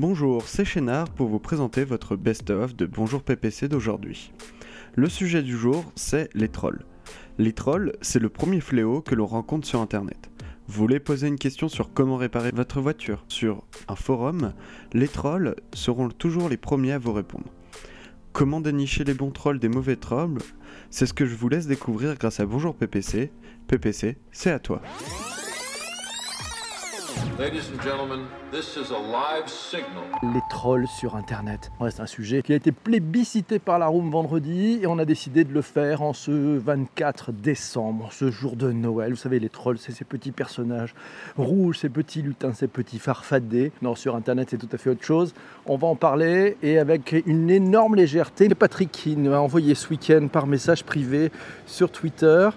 Bonjour, c'est Chénard pour vous présenter votre best-of de Bonjour PPC d'aujourd'hui. Le sujet du jour, c'est les trolls. Les trolls, c'est le premier fléau que l'on rencontre sur Internet. Vous voulez poser une question sur comment réparer votre voiture sur un forum Les trolls seront toujours les premiers à vous répondre. Comment dénicher les bons trolls des mauvais trolls? C'est ce que je vous laisse découvrir grâce à Bonjour PPC. PPC, c'est à toi. Les trolls sur Internet. Ouais, c'est un sujet qui a été plébiscité par la room vendredi et on a décidé de le faire en ce 24 décembre, ce jour de Noël. Vous savez, les trolls, c'est ces petits personnages rouges, ces petits lutins, ces petits farfadés. Non, sur Internet, c'est tout à fait autre chose. On va en parler et avec une énorme légèreté. Patrick qui nous a envoyé ce week-end par message privé sur Twitter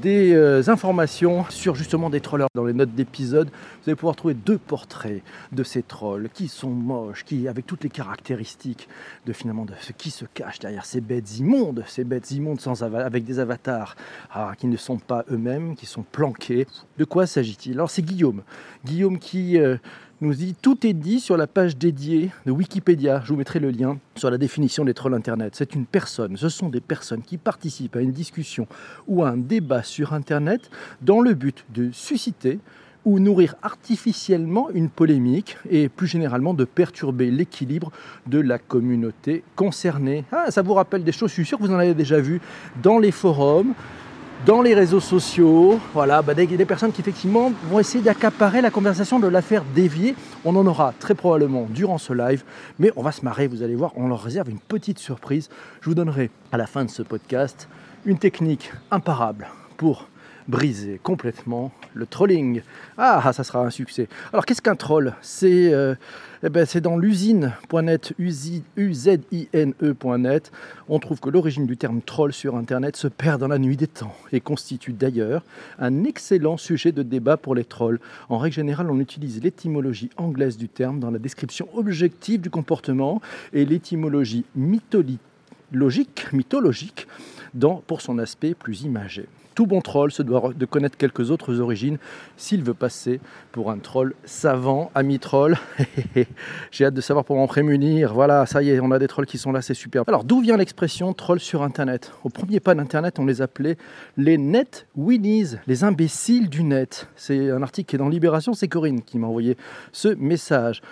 des euh, informations sur justement des trollers. Dans les notes d'épisode, vous allez pouvoir trouver deux portraits de ces trolls qui sont moches, qui avec toutes les caractéristiques de finalement de ce qui se cache derrière ces bêtes immondes, ces bêtes immondes sans avec des avatars ah, qui ne sont pas eux-mêmes, qui sont planqués. De quoi s'agit-il? Alors c'est Guillaume, Guillaume qui euh, nous dit tout est dit sur la page dédiée de Wikipédia. Je vous mettrai le lien sur la définition des trolls Internet. C'est une personne, ce sont des personnes qui participent à une discussion ou à un débat sur Internet dans le but de susciter ou nourrir artificiellement une polémique et plus généralement de perturber l'équilibre de la communauté concernée. Ah, ça vous rappelle des choses, je suis sûr que vous en avez déjà vu dans les forums, dans les réseaux sociaux, voilà, bah, des, des, personnes qui effectivement vont essayer d'accaparer la conversation, de la faire dévier. On en aura très probablement durant ce live, mais on va se marrer, vous allez voir, on leur réserve une petite surprise. Je vous donnerai à la fin de ce podcast une technique imparable pour briser complètement le trolling. Ah, ça sera un succès. Alors qu'est-ce qu'un troll? C'est euh, eh ben, dans l'usine.net, U-Z-I-N-E.net. On trouve que l'origine du terme troll sur Internet se perd dans la nuit des temps et constitue d'ailleurs un excellent sujet de débat pour les trolls. En règle générale, on utilise l'étymologie anglaise du terme dans la description objective du comportement et l'étymologie mythologique, mythologique dans, pour son aspect plus imagé. Tout bon troll se doit de connaître quelques autres origines s'il veut passer pour un troll savant, ami troll. J'ai hâte de savoir pour m'en prémunir. Voilà, ça y est, on a des trolls qui sont là, c'est super. Alors, d'où vient l'expression troll sur Internet Au premier pas d'Internet, on les appelait les net winnies, les imbéciles du net. C'est un article qui est dans Libération, c'est Corinne qui m'a envoyé ce message.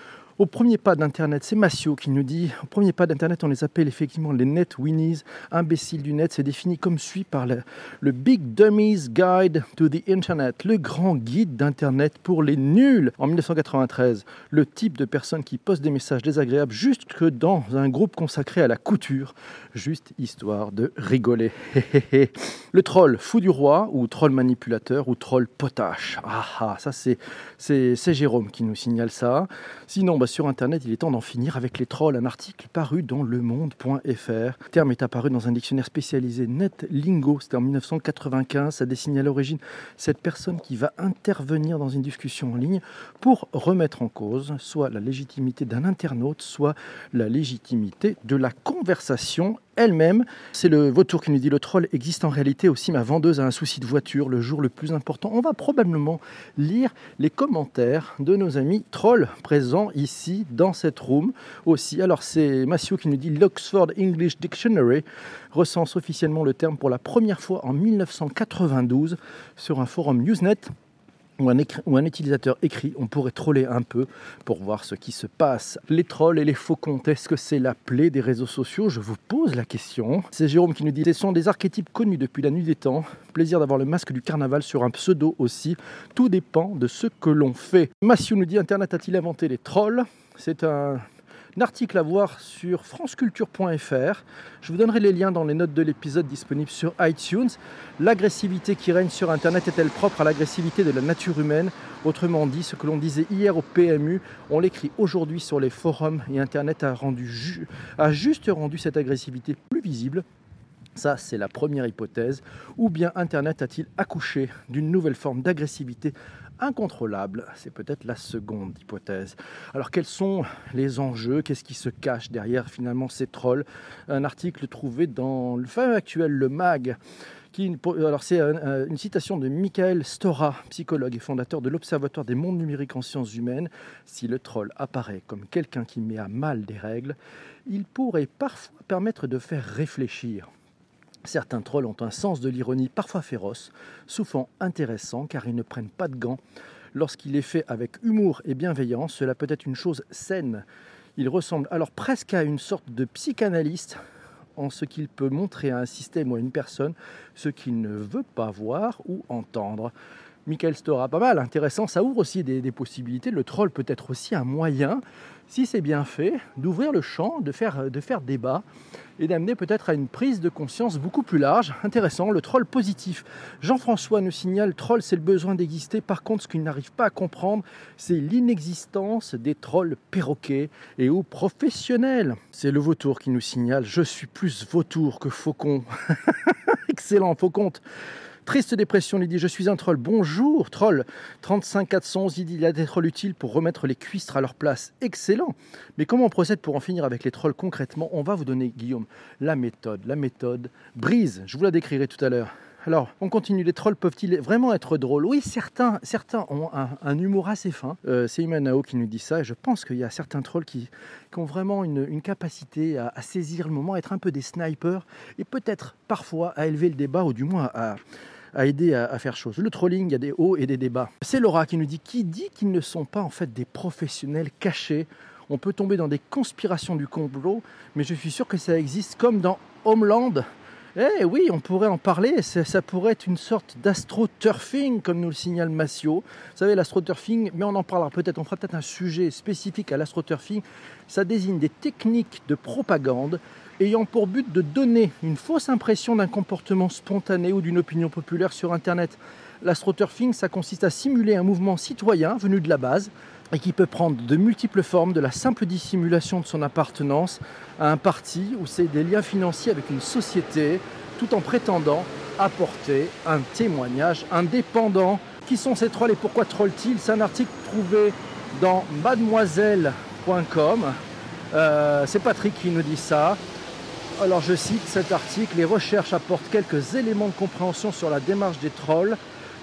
Au premier pas d'Internet, c'est Massio qui nous dit, au premier pas d'Internet, on les appelle effectivement les net winnies, imbéciles du net. C'est défini comme suit par le, Big Dummies Guide to the Internet, le grand guide d'Internet pour les nuls. En 1993, le type de personne qui poste des messages désagréables juste que dans un groupe consacré à la couture, juste histoire de rigoler. le troll fou du roi, ou troll manipulateur, ou troll potache. Ah ah, ça c'est, Jérôme qui nous signale ça. Sinon, bah, sur Internet, il est temps d'en finir avec les trolls. Un article paru dans Le Monde.fr. Le terme est apparu dans un dictionnaire spécialisé NetLingo. C'était en 1995. Ça dessine à l'origine cette personne qui va intervenir dans une discussion en ligne pour remettre en cause soit la légitimité d'un internaute, soit la légitimité de la conversation elle-même. C'est le vautour qui nous dit le troll existe en réalité aussi. Ma vendeuse a un souci de voiture le jour le plus important. On va probablement lire les commentaires de nos amis trolls présents ici dans cette room aussi. Alors c'est Mathieu qui nous dit l'Oxford English Dictionary recense officiellement le terme pour la première fois en 1992 sur un forum Usenet ou un, utilisateur écrit, on pourrait troller un peu pour voir ce qui se passe. Les trolls et les faux comptes, est-ce que c'est la plaie des réseaux sociaux? Je vous pose la question. C'est Jérôme qui nous dit Ce sont des archétypes connus depuis la nuit des temps. Plaisir d'avoir le masque du carnaval sur un pseudo aussi. Tout dépend de ce que l'on fait. Mathieu nous dit Internet a-t-il inventé les trolls? C'est un un article à voir sur franceculture.fr. Je vous donnerai les liens dans les notes de l'épisode disponible sur iTunes. L'agressivité qui règne sur Internet est-elle propre à l'agressivité de la nature humaine? Autrement dit, ce que l'on disait hier au PMU, on l'écrit aujourd'hui sur les forums et Internet a, rendu a juste rendu cette agressivité plus visible ça, c'est la première hypothèse. Ou bien Internet a-t-il accouché d'une nouvelle forme d'agressivité incontrôlable. C'est peut-être la seconde hypothèse. Alors quels sont les enjeux? Qu'est-ce qui se cache derrière finalement ces trolls? Un article trouvé dans le fameux actuel Le Mag alors c'est une citation de Michael Stora, psychologue et fondateur de l'Observatoire des mondes numériques en sciences humaines. Si le troll apparaît comme quelqu'un qui met à mal des règles, il pourrait parfois permettre de faire réfléchir. Certains trolls ont un sens de l'ironie parfois féroce, souvent intéressant car ils ne prennent pas de gants. Lorsqu'il est fait avec humour et bienveillance, cela peut être une chose saine. Il ressemble alors presque à une sorte de psychanalyste en ce qu'il peut montrer à un système ou à une personne ce qu'il ne veut pas voir ou entendre. Michael Stora, pas mal, intéressant, ça ouvre aussi des, possibilités. Le troll peut être aussi un moyen, si c'est bien fait, d'ouvrir le champ, de faire, de faire débat et d'amener peut-être à une prise de conscience beaucoup plus large. Intéressant, le troll positif. Jean-François nous signale, troll c'est le besoin d'exister, par contre ce qu'il n'arrive pas à comprendre, c'est l'inexistence des trolls perroquets et ou professionnels. C'est le vautour qui nous signale, je suis plus vautour que faucon. Excellent, faucon. Triste dépression, il dit Je suis un troll. Bonjour, troll. 35 411, il dit Il y a des trolls utiles pour remettre les cuistres à leur place. Excellent. Mais comment on procède pour en finir avec les trolls concrètement? On va vous donner, Guillaume, la méthode. La méthode brise. Je vous la décrirai tout à l'heure. Alors, on continue. Les trolls peuvent-ils vraiment être drôles? Oui, certains, certains ont un, humour assez fin. Euh, c'est Imanao qui nous dit ça. Et je pense qu'il y a certains trolls qui, ont vraiment une, capacité à, saisir le moment, à être un peu des snipers et peut-être parfois à élever le débat ou du moins à, à aider à, faire chose. Le trolling, il y a des hauts et des débats. C'est Laura qui nous dit qui dit qu'ils ne sont pas en fait des professionnels cachés? On peut tomber dans des conspirations du complot, mais je suis sûr que ça existe comme dans Homeland. Eh oui, on pourrait en parler. Ça, pourrait être une sorte d'astroturfing, comme nous le signale Massio. Vous savez, l'astroturfing, mais on en parlera peut-être, on fera peut-être un sujet spécifique à l'astroturfing. Ça désigne des techniques de propagande ayant pour but de donner une fausse impression d'un comportement spontané ou d'une opinion populaire sur Internet. L'astroturfing, ça consiste à simuler un mouvement citoyen venu de la base et qui peut prendre de multiples formes, de la simple dissimulation de son appartenance à un parti ou c'est des liens financiers avec une société, tout en prétendant apporter un témoignage indépendant. Qui sont ces trolls et pourquoi trollent-ils C'est un article trouvé dans mademoiselle.com. Euh, c'est Patrick qui nous dit ça. Alors je cite cet article, les recherches apportent quelques éléments de compréhension sur la démarche des trolls.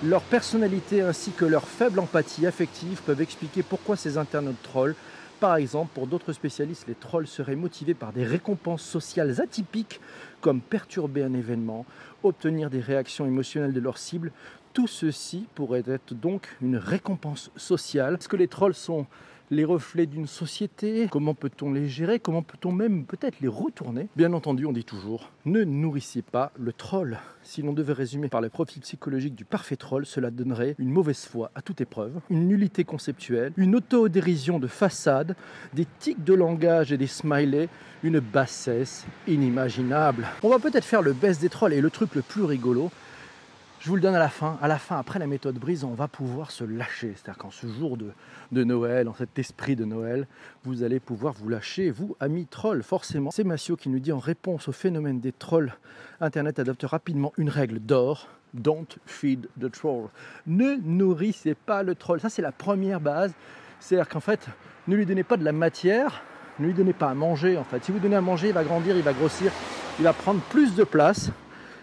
Leur personnalité ainsi que leur faible empathie affective peuvent expliquer pourquoi ces internautes trollent. Par exemple, pour d'autres spécialistes, les trolls seraient motivés par des récompenses sociales atypiques comme perturber un événement, obtenir des réactions émotionnelles de leur cible. Tout ceci pourrait être donc une récompense sociale. Est-ce que les trolls sont les reflets d'une société, comment peut-on les gérer, comment peut-on même peut-être les retourner? Bien entendu, on dit toujours, ne nourrissez pas le troll. Si l'on devait résumer par le profil psychologique du parfait troll, cela donnerait une mauvaise foi à toute épreuve, une nullité conceptuelle, une autodérision de façade, des tics de langage et des smileys, une bassesse inimaginable. On va peut-être faire le best des trolls et le truc le plus rigolo, je vous le donne à la fin. À la fin, après la méthode brise, on va pouvoir se lâcher. C'est-à-dire qu'en ce jour de, Noël, en cet esprit de Noël, vous allez pouvoir vous lâcher, vous, amis trolls, forcément. C'est Massio qui nous dit en réponse au phénomène des trolls, Internet adopte rapidement une règle d'or. Don't feed the troll. Ne nourrissez pas le troll. Ça, c'est la première base. C'est-à-dire qu'en fait, ne lui donnez pas de la matière, ne lui donnez pas à manger. En fait, si vous donnez à manger, il va grandir, il va grossir, il va prendre plus de place.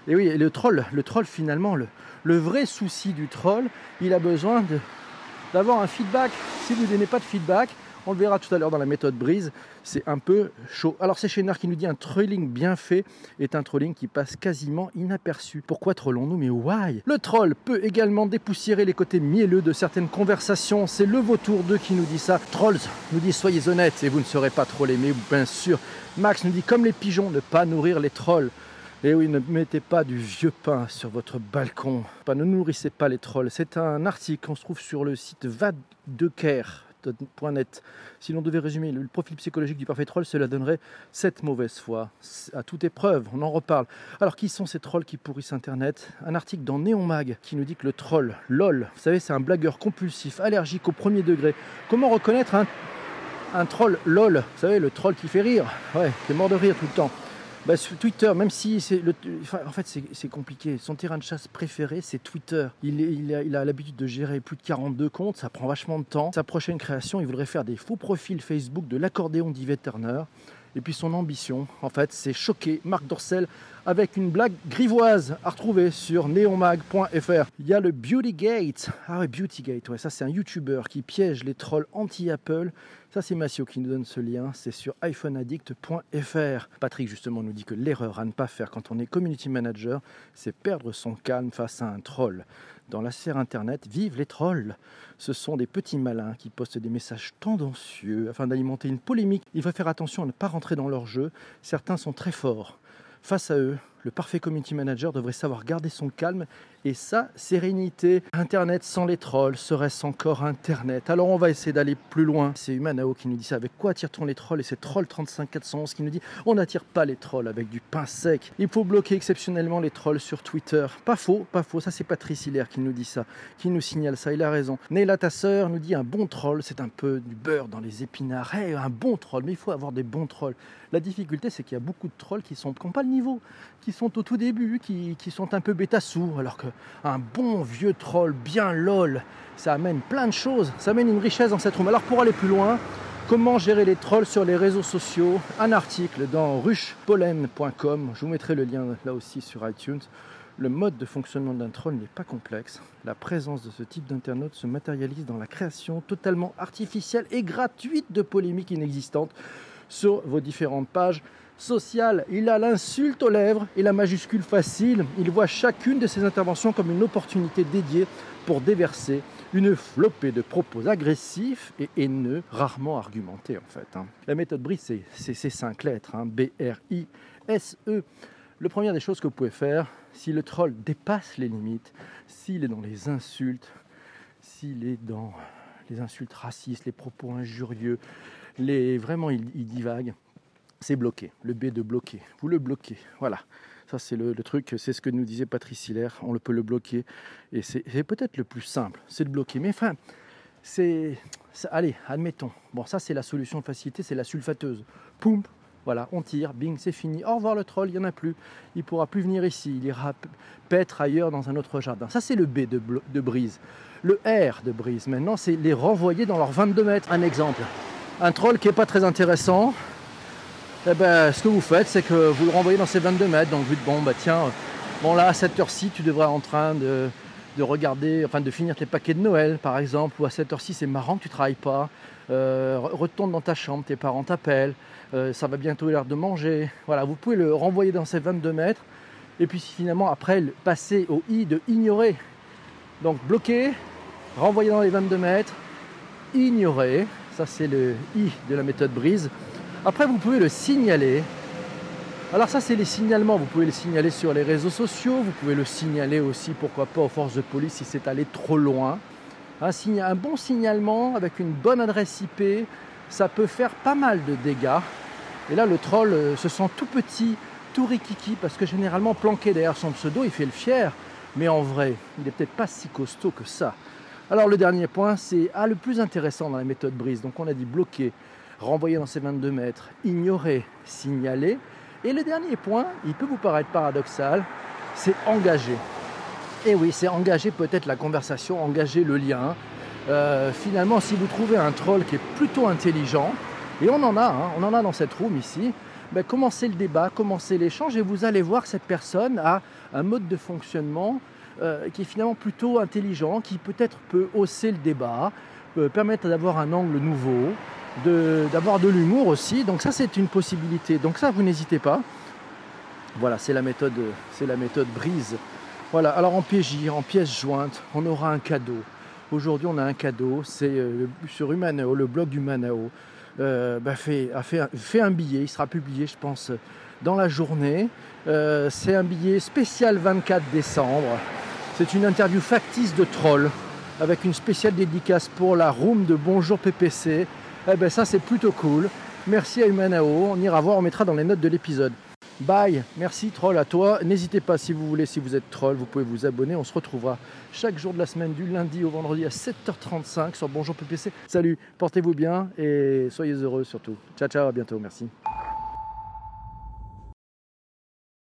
Et oui, le troll, le troll finalement, le, le vrai souci du troll, il a besoin d'avoir un feedback. Si vous ne donnez pas de feedback, on le verra tout à l'heure dans la méthode brise, c'est un peu chaud. Alors c'est Chénard qui nous dit un trolling bien fait est un trolling qui passe quasiment inaperçu. Pourquoi trollons-nous? Mais why? Le troll peut également dépoussiérer les côtés mielleux de certaines conversations. C'est le vautour 2 qui nous dit ça. Trolls nous dit soyez honnêtes et vous ne serez pas trollés, mais bien sûr. Max nous dit comme les pigeons, ne pas nourrir les trolls. Et eh oui, ne mettez pas du vieux pain sur votre balcon. Ne nourrissez pas les trolls. C'est un article qu'on se trouve sur le site vadecare.net. Si l'on devait résumer le profil psychologique du parfait troll, cela donnerait cette mauvaise foi. À toute épreuve, on en reparle. Alors, qui sont ces trolls qui pourrissent Internet? Un article dans Néon Mag qui nous dit que le troll, lol, vous savez, c'est un blagueur compulsif, allergique au premier degré. Comment reconnaître un, un troll lol? Vous savez, le troll qui fait rire, ouais, qui est mort de rire tout le temps. Bah, sur Twitter, même si c'est en fait c'est compliqué. Son terrain de chasse préféré, c'est Twitter. Il, il a, il a l'habitude de gérer plus de 42 comptes, ça prend vachement de temps. Sa prochaine création, il voudrait faire des faux profils Facebook de l'accordéon d'Yvette Turner. Et puis son ambition, en fait, c'est choquer Marc Dorcel avec une blague grivoise à retrouver sur neonmag.fr. Il y a le Beautygate. Ah ouais, Beautygate, ouais, ça c'est un YouTuber qui piège les trolls anti-Apple. Ça c'est Massio qui nous donne ce lien, c'est sur iPhoneaddict.fr. Patrick justement nous dit que l'erreur à ne pas faire quand on est community manager, c'est perdre son calme face à un troll. Dans la sphère internet, vive les trolls Ce sont des petits malins qui postent des messages tendancieux afin d'alimenter une polémique. Il faut faire attention à ne pas rentrer dans leur jeu. Certains sont très forts. Face à eux, le parfait community manager devrait savoir garder son calme et sa sérénité. Internet sans les trolls serait-ce encore Internet? Alors on va essayer d'aller plus loin. C'est Humanao qui nous dit ça. Avec quoi attire-t-on les trolls? Et c'est Troll 35411 qui nous dit on n'attire pas les trolls avec du pain sec. Il faut bloquer exceptionnellement les trolls sur Twitter. Pas faux, pas faux. Ça c'est Patrice Hilaire qui nous dit ça, qui nous signale ça. Il a raison. Neila ta sœur nous dit un bon troll, c'est un peu du beurre dans les épinards. un bon troll, mais il faut avoir des bons trolls. La difficulté c'est qu'il y a beaucoup de trolls qui n'ont pas le niveau, qui sont au tout début, qui, sont un peu bêta-sous, alors que un bon vieux troll bien lol, ça amène plein de choses, ça amène une richesse dans cette room. Alors pour aller plus loin, comment gérer les trolls sur les réseaux sociaux? Un article dans ruchepollen.com, je vous mettrai le lien là aussi sur iTunes. Le mode de fonctionnement d'un troll n'est pas complexe. La présence de ce type d'internaute se matérialise dans la création totalement artificielle et gratuite de polémiques inexistantes sur vos différentes pages social. Il a l'insulte aux lèvres et la majuscule facile. Il voit chacune de ses interventions comme une opportunité dédiée pour déverser une flopée de propos agressifs et haineux, rarement argumentés en fait. Hein. La méthode BRIS, c'est ces cinq lettres, hein. B-R-I-S-E. Le première des choses que vous pouvez faire, si le troll dépasse les limites, s'il est dans les insultes, s'il est dans les insultes racistes, les propos injurieux, les, vraiment il divague, c'est bloqué. Le B de bloquer. Vous le bloquez. Voilà. Ça, c'est le, truc, c'est ce que nous disait Patrice Hilaire. On le peut le bloquer. Et c'est peut-être le plus simple, c'est de bloquer. Mais enfin, c'est. Allez, admettons. Bon, ça, c'est la solution de facilité, c'est la sulfateuse. Poum, voilà, on tire, bing, c'est fini. Au revoir le troll, il n'y en a plus. Il pourra plus venir ici. Il ira paître ailleurs dans un autre jardin. Ça, c'est le B de, de brise. Le R de brise, maintenant, c'est les renvoyer dans leurs 22 mètres. Un exemple. Un troll qui n'est pas très intéressant, eh ben, ce que vous faites, c'est que vous le renvoyez dans ces 22 mètres. Donc, vous dites, bon, bah tiens, bon là, à cette heure-ci, tu devrais être en train de, regarder, enfin de finir tes paquets de Noël, par exemple, ou à cette heure-ci, c'est marrant que tu travailles pas. Euh, retourne dans ta chambre, tes parents t'appellent, euh, ça va bientôt l'heure de manger. Voilà, vous pouvez le renvoyer dans ces 22 mètres. Et puis finalement, après, passer au i de ignorer. Donc bloquer, renvoyer dans les 22 mètres, ignorer. Ça, c'est le i de la méthode brise. Après, vous pouvez le signaler. Alors ça, c'est les signalements. Vous pouvez le signaler sur les réseaux sociaux. Vous pouvez le signaler aussi, pourquoi pas, aux forces de police si c'est allé trop loin. Un, bon signalement avec une bonne adresse IP, ça peut faire pas mal de dégâts. Et là, le troll euh, se sent tout petit, tout rikiki, parce que généralement, planqué derrière son pseudo, il fait le fier. Mais en vrai, il n'est peut-être pas si costaud que ça. Alors le dernier point, c'est ah, le plus intéressant dans la méthode brise. Donc on a dit bloquer, renvoyer dans ces 22 mètres, ignorer, signaler. Et le dernier point, il peut vous paraître paradoxal, c'est engager. Et oui, c'est engager peut-être la conversation, engager le lien. Euh, finalement, si vous trouvez un troll qui est plutôt intelligent, et on en a, hein, on en a dans cette room ici, ben, commencez le débat, commencez l'échange et vous allez voir que cette personne a un mode de fonctionnement euh, qui est finalement plutôt intelligent, qui peut-être peut hausser le débat, permettre d'avoir un angle nouveau, d'avoir de, l'humour aussi. Donc ça, c'est une possibilité. Donc ça, vous n'hésitez pas. Voilà, c'est la méthode, c'est la méthode brise. Voilà. Alors en PJ, en pièce jointe, on aura un cadeau. Aujourd'hui, on a un cadeau. C'est euh, sur Humanao, le blog Humanao. Euh, bah, fait, un billet. Il sera publié, je pense, dans la journée. Euh, c'est un billet spécial 24 décembre. C'est une interview factice de troll avec une spéciale dédicace pour la room de Bonjour PPC. Eh ben ça c'est plutôt cool. Merci à Humanao, on ira voir, on mettra dans les notes de l'épisode. Bye, merci troll à toi. N'hésitez pas si vous voulez, si vous êtes troll, vous pouvez vous abonner. On se retrouvera chaque jour de la semaine, du lundi au vendredi à 7h35 sur Bonjour PPC. Salut, portez-vous bien et soyez heureux surtout. Ciao ciao, à bientôt, merci.